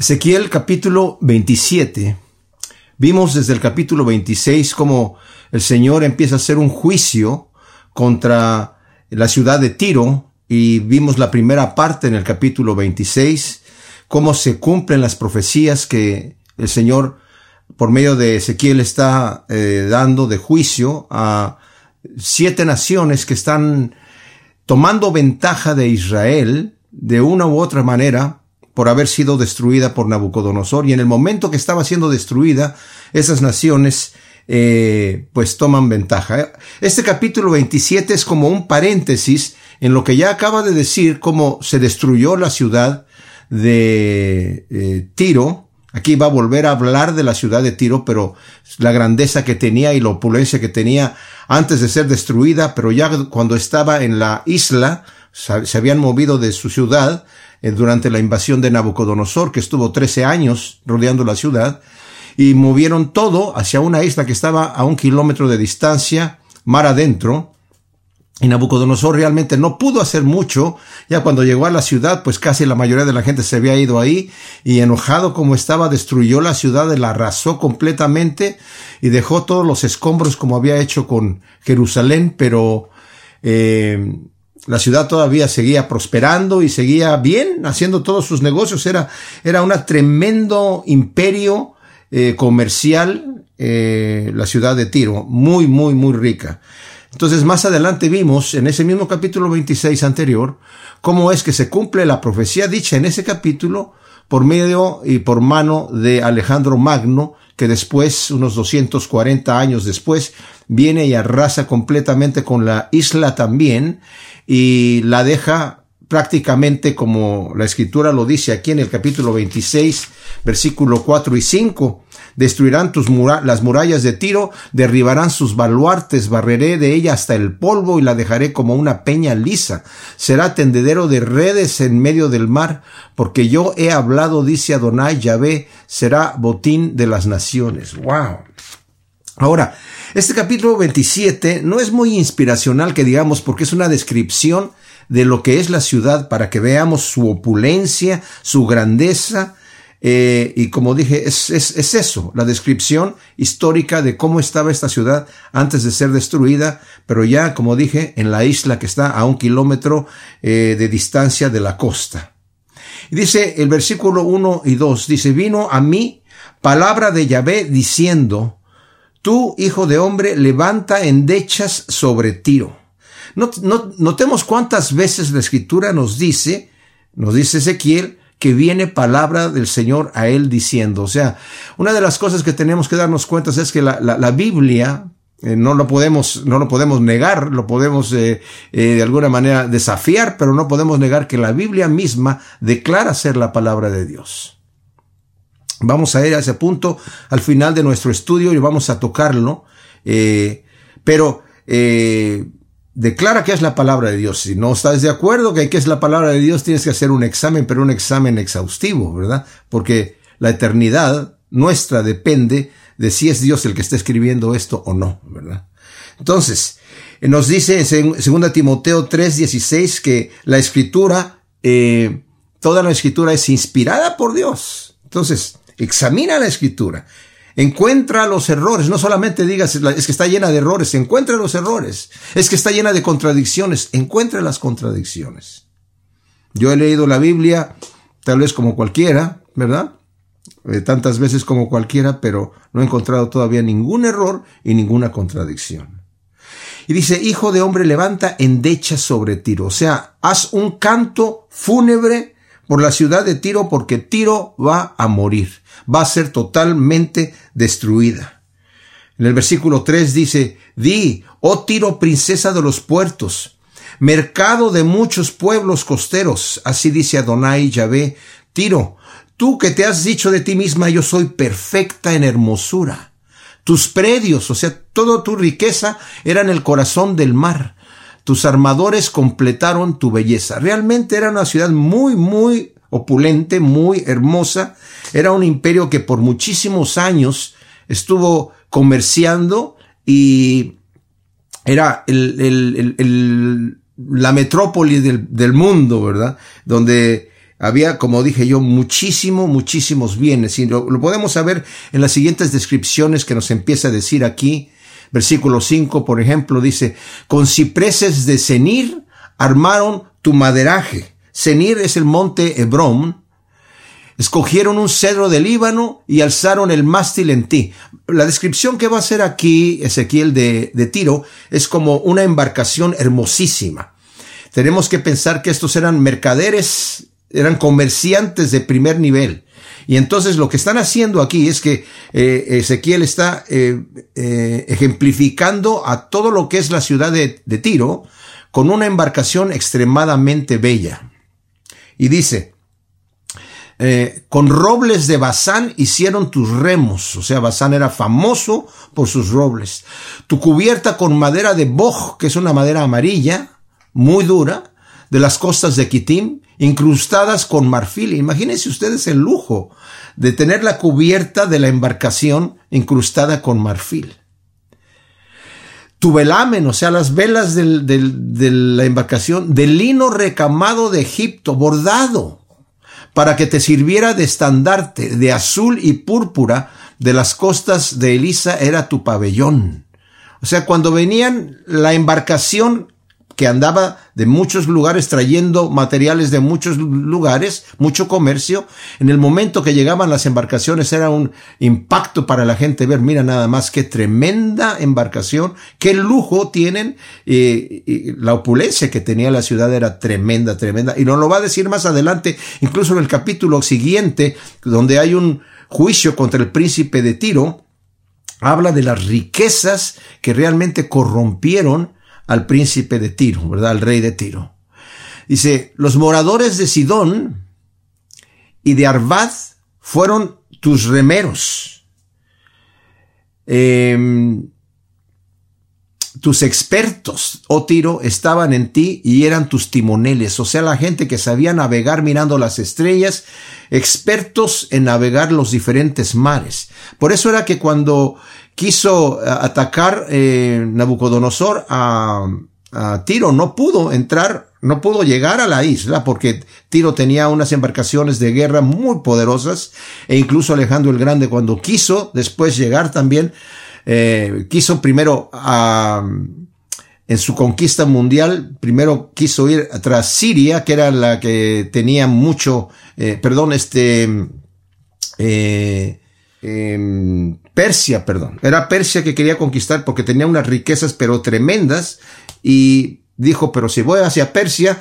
Ezequiel capítulo 27. Vimos desde el capítulo 26 cómo el Señor empieza a hacer un juicio contra la ciudad de Tiro y vimos la primera parte en el capítulo 26, cómo se cumplen las profecías que el Señor por medio de Ezequiel está eh, dando de juicio a siete naciones que están tomando ventaja de Israel de una u otra manera por haber sido destruida por Nabucodonosor. Y en el momento que estaba siendo destruida, esas naciones eh, pues toman ventaja. Este capítulo 27 es como un paréntesis en lo que ya acaba de decir cómo se destruyó la ciudad de eh, Tiro. Aquí va a volver a hablar de la ciudad de Tiro, pero la grandeza que tenía y la opulencia que tenía antes de ser destruida, pero ya cuando estaba en la isla, se habían movido de su ciudad, eh, durante la invasión de Nabucodonosor, que estuvo 13 años rodeando la ciudad, y movieron todo hacia una isla que estaba a un kilómetro de distancia, mar adentro, y Nabucodonosor realmente no pudo hacer mucho. Ya cuando llegó a la ciudad, pues casi la mayoría de la gente se había ido ahí y enojado como estaba, destruyó la ciudad, la arrasó completamente y dejó todos los escombros como había hecho con Jerusalén, pero eh, la ciudad todavía seguía prosperando y seguía bien, haciendo todos sus negocios. Era, era un tremendo imperio eh, comercial, eh, la ciudad de Tiro, muy, muy, muy rica. Entonces, más adelante vimos, en ese mismo capítulo 26 anterior, cómo es que se cumple la profecía dicha en ese capítulo por medio y por mano de Alejandro Magno, que después, unos 240 años después, viene y arrasa completamente con la isla también y la deja prácticamente como la escritura lo dice aquí en el capítulo 26, versículo 4 y 5. Destruirán tus las murallas de Tiro, derribarán sus baluartes, barreré de ella hasta el polvo y la dejaré como una peña lisa. Será tendedero de redes en medio del mar, porque yo he hablado, dice Adonai Yahvé, será botín de las naciones. Wow. Ahora, este capítulo 27 no es muy inspiracional que digamos porque es una descripción de lo que es la ciudad para que veamos su opulencia, su grandeza, eh, y como dije, es, es, es, eso, la descripción histórica de cómo estaba esta ciudad antes de ser destruida, pero ya, como dije, en la isla que está a un kilómetro eh, de distancia de la costa. Y dice el versículo 1 y 2, dice, vino a mí palabra de Yahvé diciendo, Tú, hijo de hombre, levanta endechas sobre Tiro. notemos cuántas veces la escritura nos dice, nos dice Ezequiel, que viene palabra del Señor a él diciendo. O sea, una de las cosas que tenemos que darnos cuenta es que la, Biblia, eh, no lo podemos, no lo podemos negar, lo podemos eh, eh, de alguna manera desafiar, pero no podemos negar que la Biblia misma declara ser la palabra de Dios. Vamos a ir a ese punto al final de nuestro estudio y vamos a tocarlo. Eh, pero eh, declara que es la palabra de Dios. Si no estás de acuerdo que es la palabra de Dios, tienes que hacer un examen, pero un examen exhaustivo, ¿verdad? Porque la eternidad nuestra depende de si es Dios el que está escribiendo esto o no, ¿verdad? Entonces, nos dice en 2 Timoteo 3:16 que la escritura, eh, toda la escritura es inspirada por Dios. Entonces, Examina la escritura. Encuentra los errores. No solamente digas es que está llena de errores. Encuentra los errores. Es que está llena de contradicciones. Encuentra las contradicciones. Yo he leído la Biblia tal vez como cualquiera, ¿verdad? Eh, tantas veces como cualquiera, pero no he encontrado todavía ningún error y ninguna contradicción. Y dice, hijo de hombre, levanta endecha sobre Tiro. O sea, haz un canto fúnebre por la ciudad de Tiro porque Tiro va a morir va a ser totalmente destruida. En el versículo 3 dice, Di, oh Tiro, princesa de los puertos, mercado de muchos pueblos costeros, así dice Adonai Yahvé, Tiro, tú que te has dicho de ti misma, yo soy perfecta en hermosura. Tus predios, o sea, toda tu riqueza era en el corazón del mar. Tus armadores completaron tu belleza. Realmente era una ciudad muy, muy opulente, muy hermosa. Era un imperio que por muchísimos años estuvo comerciando y era el, la metrópoli del, mundo, ¿verdad? Donde había, como dije yo, muchísimo, muchísimos bienes. Y lo, lo, podemos saber en las siguientes descripciones que nos empieza a decir aquí. Versículo 5, por ejemplo, dice, con cipreses de Senir armaron tu maderaje. Senir es el monte Hebrón. Escogieron un cedro del Líbano y alzaron el mástil en ti. La descripción que va a hacer aquí Ezequiel de, de Tiro es como una embarcación hermosísima. Tenemos que pensar que estos eran mercaderes, eran comerciantes de primer nivel. Y entonces lo que están haciendo aquí es que eh, Ezequiel está eh, eh, ejemplificando a todo lo que es la ciudad de, Tiro con una embarcación extremadamente bella. Y dice, con robles de Bazán hicieron tus remos, o sea, Bazán era famoso por sus robles. Tu cubierta con madera de boj, que es una madera amarilla, muy dura, de las costas de Kitim, incrustadas con marfil. Imagínense ustedes el lujo de tener la cubierta de la embarcación incrustada con marfil. Tu velamen, o sea, las velas de la embarcación, de lino recamado de Egipto, bordado, para que te sirviera de estandarte, de azul y púrpura, de las costas de Elisa era tu pabellón. O sea, cuando venían la embarcación que andaba de muchos lugares trayendo materiales de muchos lugares, mucho comercio. En el momento que llegaban las embarcaciones era un impacto para la gente ver, mira nada más qué tremenda embarcación, qué lujo tienen, eh, y la opulencia que tenía la ciudad era tremenda, tremenda. Y nos lo va a decir más adelante, incluso en el capítulo siguiente, donde hay un juicio contra el príncipe de Tiro, habla de las riquezas que realmente corrompieron al príncipe de Tiro, ¿verdad? Al rey de Tiro. Dice, los moradores de Sidón y de Arvad fueron tus remeros. Eh, tus expertos, oh Tiro, estaban en ti y eran tus timoneles, o sea, la gente que sabía navegar mirando las estrellas, expertos en navegar los diferentes mares. Por eso era que cuando quiso eh, atacar eh, Nabucodonosor a, Tiro, no pudo entrar, no pudo llegar a la isla porque Tiro tenía unas embarcaciones de guerra muy poderosas e incluso Alejandro el Grande cuando quiso después llegar también, eh, quiso primero en su conquista mundial, primero quiso ir tras Siria, que era la que tenía mucho, perdón, este, eh, Persia, perdón. Era Persia que quería conquistar porque tenía unas riquezas pero tremendas. Y dijo, pero si voy hacia Persia,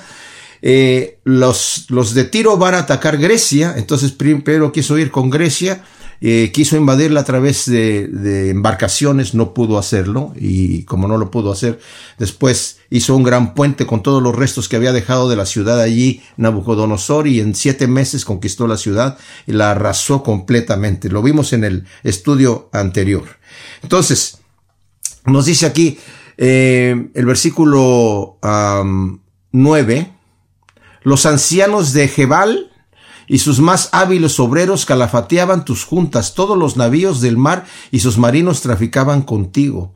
eh, los, los de Tiro van a atacar Grecia, entonces primero quiso ir con Grecia eh, quiso invadirla a través de, embarcaciones, no pudo hacerlo y como no lo pudo hacer, después hizo un gran puente con todos los restos que había dejado de la ciudad allí Nabucodonosor y en siete meses conquistó la ciudad y la arrasó completamente. Lo vimos en el estudio anterior. Entonces, nos dice aquí eh, el versículo um, 9, los ancianos de Jebal, y sus más hábiles obreros calafateaban tus juntas, todos los navíos del mar y sus marinos traficaban contigo.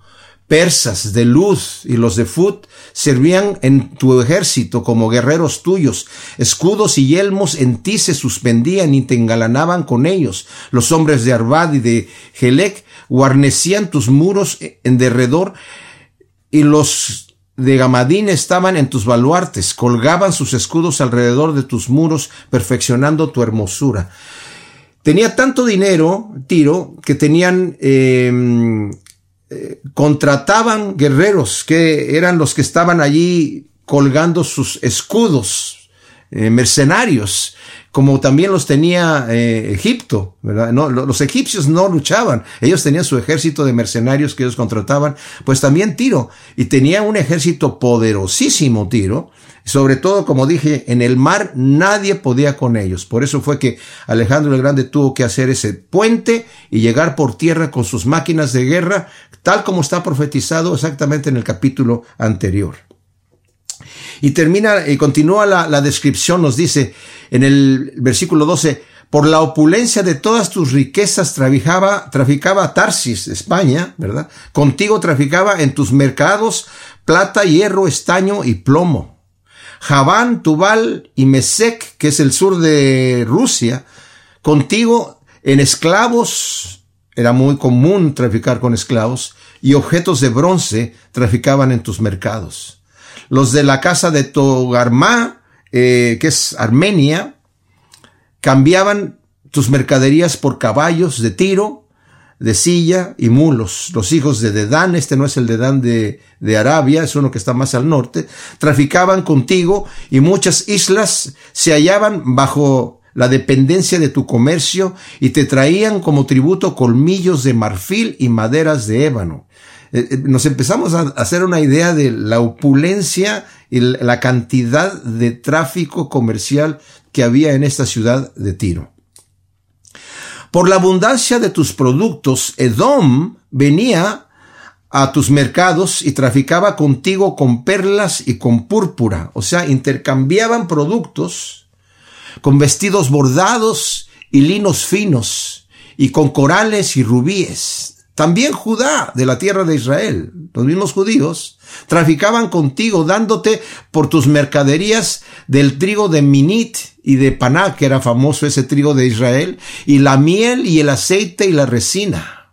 Persas de Luz y los de Fut servían en tu ejército como guerreros tuyos. Escudos y yelmos en ti se suspendían y te engalanaban con ellos. Los hombres de Arvad y de Gelec guarnecían tus muros en derredor y los de Gamadín estaban en tus baluartes, colgaban sus escudos alrededor de tus muros, perfeccionando tu hermosura. Tenía tanto dinero, Tiro, que tenían, eh, eh, contrataban guerreros que eran los que estaban allí colgando sus escudos, eh, mercenarios como también los tenía eh, Egipto, ¿verdad? No, los egipcios no luchaban, ellos tenían su ejército de mercenarios que ellos contrataban, pues también Tiro, y tenía un ejército poderosísimo Tiro, sobre todo, como dije, en el mar nadie podía con ellos. Por eso fue que Alejandro el Grande tuvo que hacer ese puente y llegar por tierra con sus máquinas de guerra, tal como está profetizado exactamente en el capítulo anterior. Y termina y continúa la, descripción, nos dice en el versículo 12, por la opulencia de todas tus riquezas traficaba, traficaba Tarsis, España, ¿verdad? Contigo traficaba en tus mercados plata, hierro, estaño y plomo. Javán, Tubal y Mesec, que es el sur de Rusia, contigo en esclavos, era muy común traficar con esclavos, y objetos de bronce traficaban en tus mercados. Los de la casa de Togarmá, eh, que es Armenia, cambiaban tus mercaderías por caballos de tiro, de silla y mulos. Los hijos de Dedán, este no es el Dedán de, de Arabia, es uno que está más al norte, traficaban contigo y muchas islas se hallaban bajo la dependencia de tu comercio y te traían como tributo colmillos de marfil y maderas de ébano. Eh, eh, nos empezamos a hacer una idea de la opulencia y la cantidad de tráfico comercial que había en esta ciudad de Tiro. Por la abundancia de tus productos, Edom venía a tus mercados y traficaba contigo con perlas y con púrpura. O sea, intercambiaban productos con vestidos bordados y linos finos y con corales y rubíes. También Judá, de la tierra de Israel, los mismos judíos, traficaban contigo dándote por tus mercaderías del trigo de Minit y de Paná, que era famoso ese trigo de Israel, y la miel y el aceite y la resina.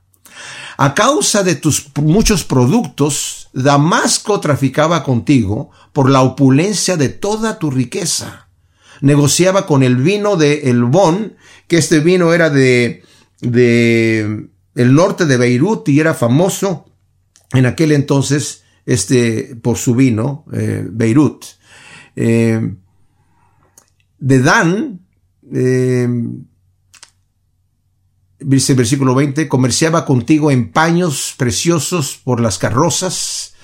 A causa de tus muchos productos, Damasco traficaba contigo por la opulencia de toda tu riqueza. Negociaba con el vino de Elbón, que este vino era de, de el norte de Beirut y era famoso en aquel entonces este, por su vino, eh, Beirut. Eh, de Dan, eh, dice el versículo 20, comerciaba contigo en paños preciosos por las carrozas.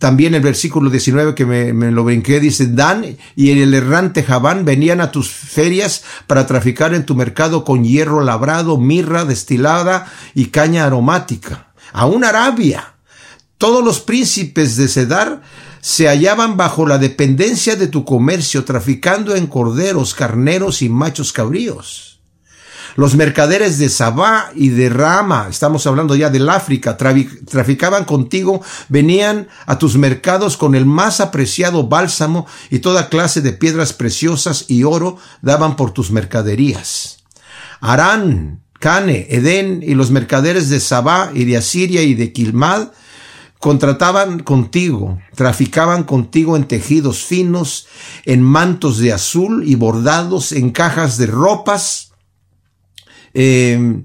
También el versículo 19 que me, lo brinqué dice, Dan y el errante Javán venían a tus ferias para traficar en tu mercado con hierro labrado, mirra destilada y caña aromática. Aún Arabia. Todos los príncipes de Cedar se hallaban bajo la dependencia de tu comercio, traficando en corderos, carneros y machos cabríos. Los mercaderes de Sabá y de Rama, estamos hablando ya del África, traficaban contigo, venían a tus mercados con el más apreciado bálsamo y toda clase de piedras preciosas y oro daban por tus mercaderías. Arán, Cane, Edén y los mercaderes de Sabá y de Asiria y de Quilmad contrataban contigo, traficaban contigo en tejidos finos, en mantos de azul y bordados, en cajas de ropas, eh,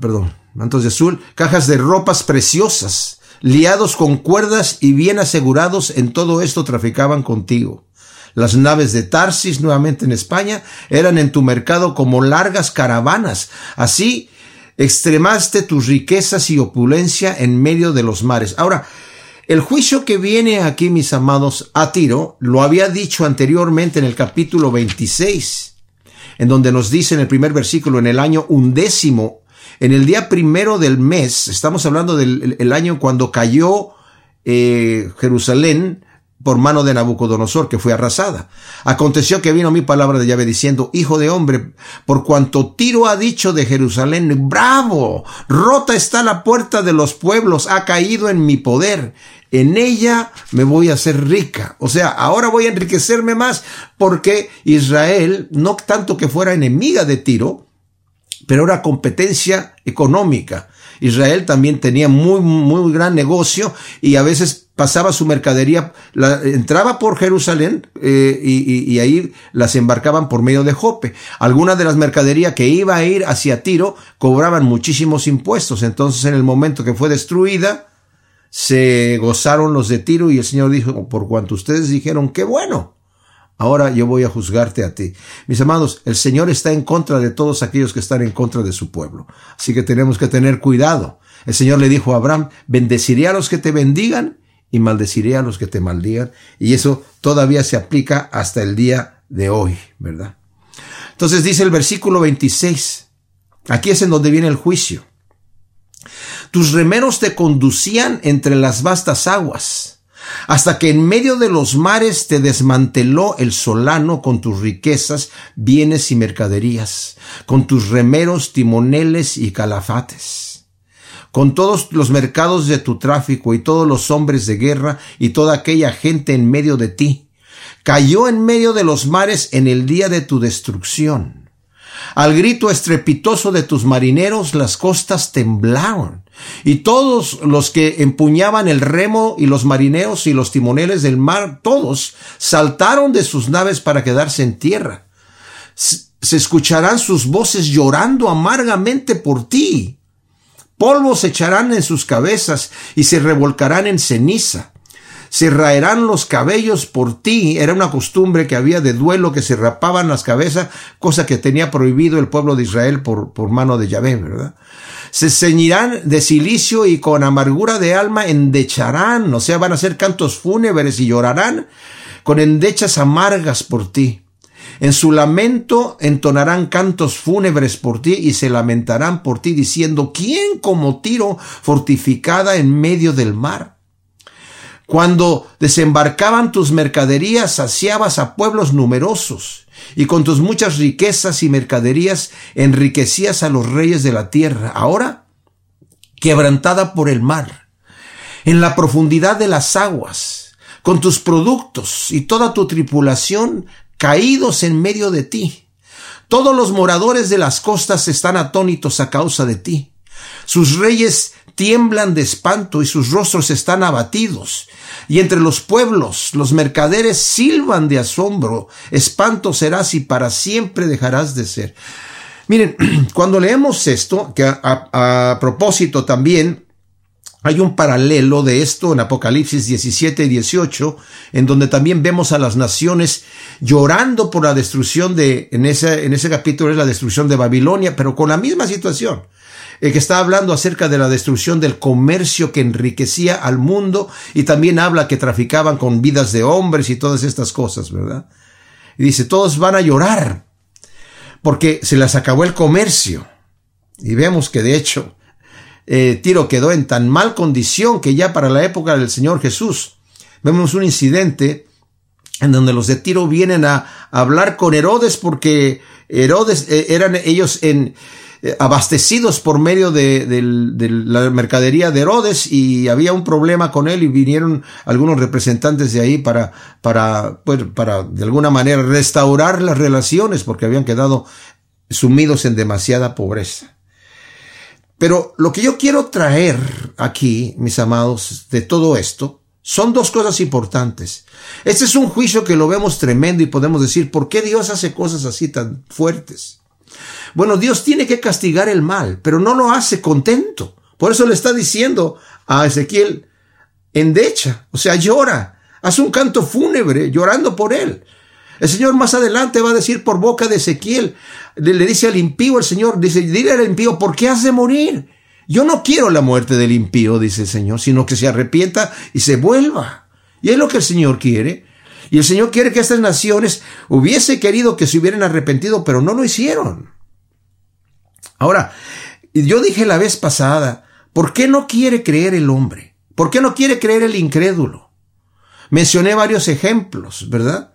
perdón, mantos de azul, cajas de ropas preciosas, liados con cuerdas y bien asegurados, en todo esto traficaban contigo. Las naves de Tarsis, nuevamente en España, eran en tu mercado como largas caravanas. Así extremaste tus riquezas y opulencia en medio de los mares. Ahora, el juicio que viene aquí, mis amados, a Tiro, lo había dicho anteriormente en el capítulo 26, en donde nos dice en el primer versículo, en el año undécimo, en el día primero del mes, estamos hablando del año cuando cayó eh, Jerusalén, por mano de Nabucodonosor, que fue arrasada. Aconteció que vino mi palabra de llave diciendo, Hijo de hombre, por cuanto Tiro ha dicho de Jerusalén, bravo, rota está la puerta de los pueblos, ha caído en mi poder, en ella me voy a hacer rica. O sea, ahora voy a enriquecerme más porque Israel, no tanto que fuera enemiga de Tiro, pero era competencia económica. Israel también tenía muy, muy gran negocio y a veces pasaba su mercadería, la, entraba por Jerusalén eh, y, y, ahí las embarcaban por medio de Jope. Algunas de las mercaderías que iba a ir hacia Tiro cobraban muchísimos impuestos. Entonces en el momento que fue destruida, se gozaron los de Tiro y el Señor dijo, por cuanto ustedes dijeron, qué bueno. Ahora yo voy a juzgarte a ti. Mis amados, el Señor está en contra de todos aquellos que están en contra de su pueblo. Así que tenemos que tener cuidado. El Señor le dijo a Abraham, bendeciré a los que te bendigan y maldeciré a los que te maldigan. Y eso todavía se aplica hasta el día de hoy, ¿verdad? Entonces dice el versículo 26, aquí es en donde viene el juicio. Tus remeros te conducían entre las vastas aguas, hasta que en medio de los mares te desmanteló el solano con tus riquezas, bienes y mercaderías, con tus remeros, timoneles y calafates con todos los mercados de tu tráfico y todos los hombres de guerra y toda aquella gente en medio de ti. Cayó en medio de los mares en el día de tu destrucción. Al grito estrepitoso de tus marineros las costas temblaron, y todos los que empuñaban el remo y los marineros y los timoneles del mar, todos saltaron de sus naves para quedarse en tierra. Se escucharán sus voces llorando amargamente por ti. Polvos se echarán en sus cabezas y se revolcarán en ceniza se raerán los cabellos por ti. Era una costumbre que había de duelo que se rapaban las cabezas, cosa que tenía prohibido el pueblo de Israel por, por mano de Yahvé, ¿verdad? Se ceñirán de silicio y con amargura de alma endecharán, o sea, van a hacer cantos fúnebres y llorarán con endechas amargas por ti. En su lamento entonarán cantos fúnebres por ti y se lamentarán por ti diciendo, ¿quién como tiro fortificada en medio del mar? Cuando desembarcaban tus mercaderías, saciabas a pueblos numerosos, y con tus muchas riquezas y mercaderías enriquecías a los reyes de la tierra. Ahora, quebrantada por el mar, en la profundidad de las aguas, con tus productos y toda tu tripulación caídos en medio de ti. Todos los moradores de las costas están atónitos a causa de ti. Sus reyes tiemblan de espanto y sus rostros están abatidos. Y entre los pueblos los mercaderes silban de asombro. Espanto serás y para siempre dejarás de ser. Miren, cuando leemos esto, que a, propósito también hay un paralelo de esto en Apocalipsis 17 y 18, en donde también vemos a las naciones llorando por la destrucción de, en ese, en ese capítulo es la destrucción de Babilonia, pero con la misma situación el que está hablando acerca de la destrucción del comercio que enriquecía al mundo y también habla que traficaban con vidas de hombres y todas estas cosas, ¿verdad? Y dice, todos van a llorar porque se les acabó el comercio. Y vemos que de hecho eh, Tiro quedó en tan mal condición que ya para la época del Señor Jesús vemos un incidente en donde los de Tiro vienen a, hablar con Herodes porque Herodes eh, eran ellos en eh, abastecidos por medio de, la mercadería de Herodes y había un problema con él y vinieron algunos representantes de ahí para, para, pues, para de alguna manera restaurar las relaciones porque habían quedado sumidos en demasiada pobreza. Pero lo que yo quiero traer aquí, mis amados, de todo esto, son dos cosas importantes. Este es un juicio que lo vemos tremendo y podemos decir, ¿por qué Dios hace cosas así tan fuertes? Bueno, Dios tiene que castigar el mal, pero no lo hace contento. Por eso le está diciendo a Ezequiel, endecha, o sea, llora, haz un canto fúnebre llorando por él. El Señor más adelante va a decir por boca de Ezequiel, le, dice al impío el Señor, dice, dile al impío, ¿por qué has de morir? Yo no quiero la muerte del impío, dice el Señor, sino que se arrepienta y se vuelva. Y es lo que el Señor quiere. Y el Señor quiere que estas naciones hubiese querido que se hubieran arrepentido, pero no lo hicieron. Ahora, yo dije la vez pasada, ¿por qué no quiere creer el hombre? ¿Por qué no quiere creer el incrédulo? Mencioné varios ejemplos, ¿verdad?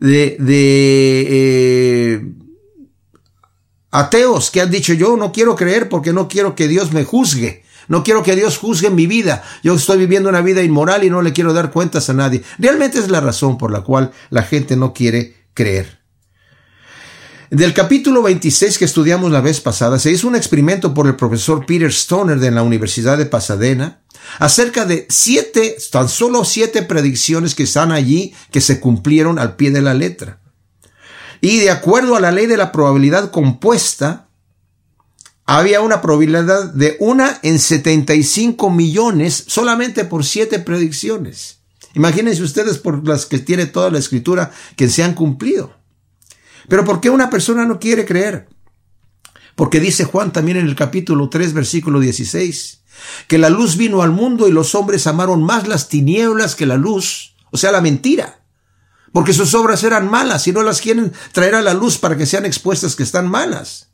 De, de eh, ateos que han dicho yo no quiero creer porque no quiero que Dios me juzgue. No quiero que Dios juzgue mi vida. Yo estoy viviendo una vida inmoral y no le quiero dar cuentas a nadie. Realmente es la razón por la cual la gente no quiere creer. Del capítulo 26 que estudiamos la vez pasada, se hizo un experimento por el profesor Peter Stoner de la Universidad de Pasadena acerca de siete, tan solo siete predicciones que están allí que se cumplieron al pie de la letra. Y de acuerdo a la ley de la probabilidad compuesta, había una probabilidad de una en 75 millones solamente por siete predicciones. Imagínense ustedes por las que tiene toda la escritura que se han cumplido. Pero ¿por qué una persona no quiere creer? Porque dice Juan también en el capítulo 3, versículo 16, que la luz vino al mundo y los hombres amaron más las tinieblas que la luz, o sea, la mentira. Porque sus obras eran malas y no las quieren traer a la luz para que sean expuestas que están malas.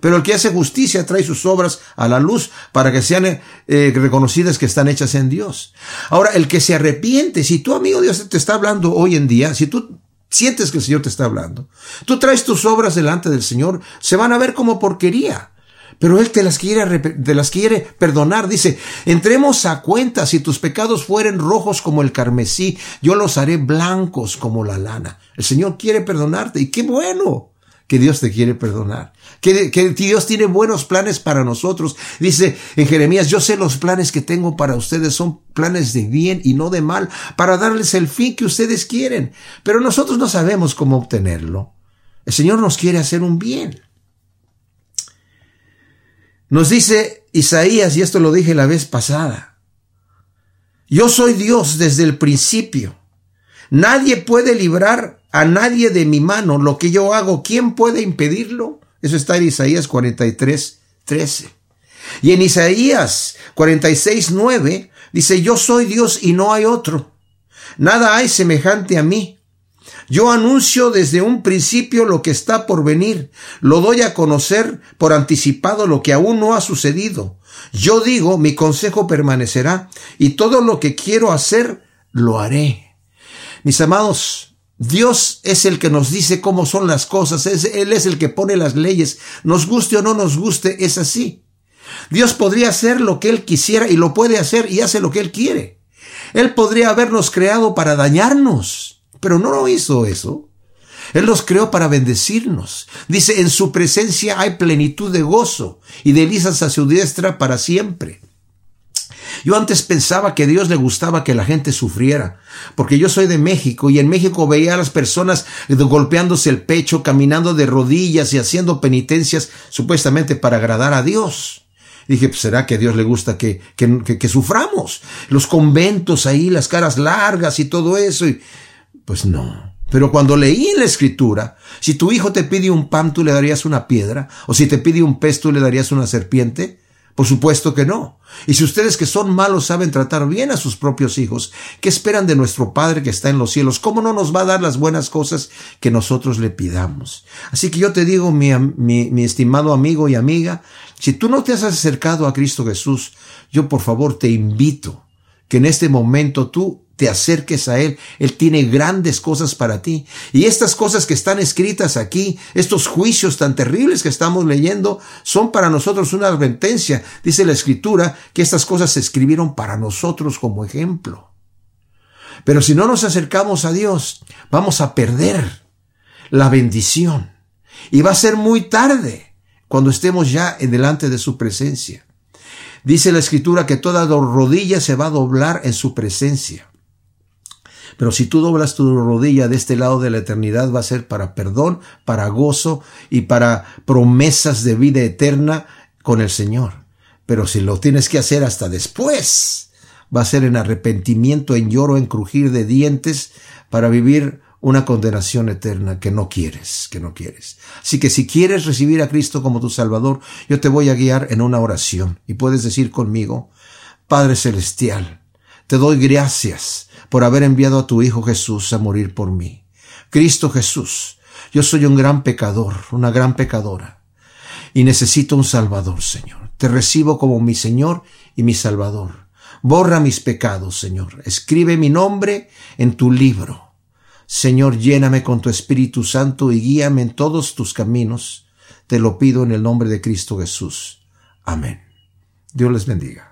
Pero el que hace justicia trae sus obras a la luz para que sean eh, reconocidas que están hechas en Dios. Ahora, el que se arrepiente, si tu amigo Dios te está hablando hoy en día, si tú sientes que el Señor te está hablando. Tú traes tus obras delante del Señor, se van a ver como porquería. Pero Él te las quiere, te las quiere perdonar. Dice, entremos a cuenta, si tus pecados fueren rojos como el carmesí, yo los haré blancos como la lana. El Señor quiere perdonarte y qué bueno que Dios te quiere perdonar. Que, que, Dios tiene buenos planes para nosotros. Dice en Jeremías, yo sé los planes que tengo para ustedes son planes de bien y no de mal, para darles el fin que ustedes quieren. Pero nosotros no sabemos cómo obtenerlo. El Señor nos quiere hacer un bien. Nos dice Isaías, y esto lo dije la vez pasada, yo soy Dios desde el principio. Nadie puede librar a nadie de mi mano lo que yo hago. ¿Quién puede impedirlo? Eso está en Isaías 43, 13. Y en Isaías 46, 9 dice, yo soy Dios y no hay otro. Nada hay semejante a mí. Yo anuncio desde un principio lo que está por venir. Lo doy a conocer por anticipado lo que aún no ha sucedido. Yo digo, mi consejo permanecerá y todo lo que quiero hacer, lo haré. Mis amados, Dios es el que nos dice cómo son las cosas. Él es el que pone las leyes. Nos guste o no nos guste, es así. Dios podría hacer lo que Él quisiera y lo puede hacer y hace lo que Él quiere. Él podría habernos creado para dañarnos pero no lo hizo eso. Él los creó para bendecirnos. Dice, en su presencia hay plenitud de gozo y delicias a su diestra para siempre. Yo antes pensaba que a Dios le gustaba que la gente sufriera, porque yo soy de México y en México veía a las personas golpeándose el pecho, caminando de rodillas y haciendo penitencias supuestamente para agradar a Dios. Dije, pues será que a Dios le gusta que, que, que suframos. Los conventos ahí, las caras largas y todo eso. Y, pues no. Pero cuando leí en la escritura, si tu hijo te pide un pan, tú le darías una piedra, o si te pide un pez, tú le darías una serpiente. Por supuesto que no. Y si ustedes que son malos saben tratar bien a sus propios hijos, ¿qué esperan de nuestro Padre que está en los cielos? ¿Cómo no nos va a dar las buenas cosas que nosotros le pidamos? Así que yo te digo, mi, mi, mi estimado amigo y amiga, si tú no te has acercado a Cristo Jesús, yo por favor te invito que en este momento tú te acerques a Él. Él tiene grandes cosas para ti. Y estas cosas que están escritas aquí, estos juicios tan terribles que estamos leyendo, son para nosotros una advertencia. Dice la Escritura que estas cosas se escribieron para nosotros como ejemplo. Pero si no nos acercamos a Dios, vamos a perder la bendición. Y va a ser muy tarde cuando estemos ya en delante de su presencia. Dice la escritura que toda rodilla se va a doblar en su presencia. Pero si tú doblas tu rodilla de este lado de la eternidad, va a ser para perdón, para gozo y para promesas de vida eterna con el Señor. Pero si lo tienes que hacer hasta después, va a ser en arrepentimiento, en lloro, en crujir de dientes, para vivir una condenación eterna que no quieres, que no quieres. Así que si quieres recibir a Cristo como tu Salvador, yo te voy a guiar en una oración y puedes decir conmigo, Padre Celestial, te doy gracias por haber enviado a tu Hijo Jesús a morir por mí. Cristo Jesús, yo soy un gran pecador, una gran pecadora, y necesito un Salvador, Señor. Te recibo como mi Señor y mi Salvador. Borra mis pecados, Señor. Escribe mi nombre en tu libro. Señor, lléname con tu Espíritu Santo y guíame en todos tus caminos. Te lo pido en el nombre de Cristo Jesús. Amén. Dios les bendiga.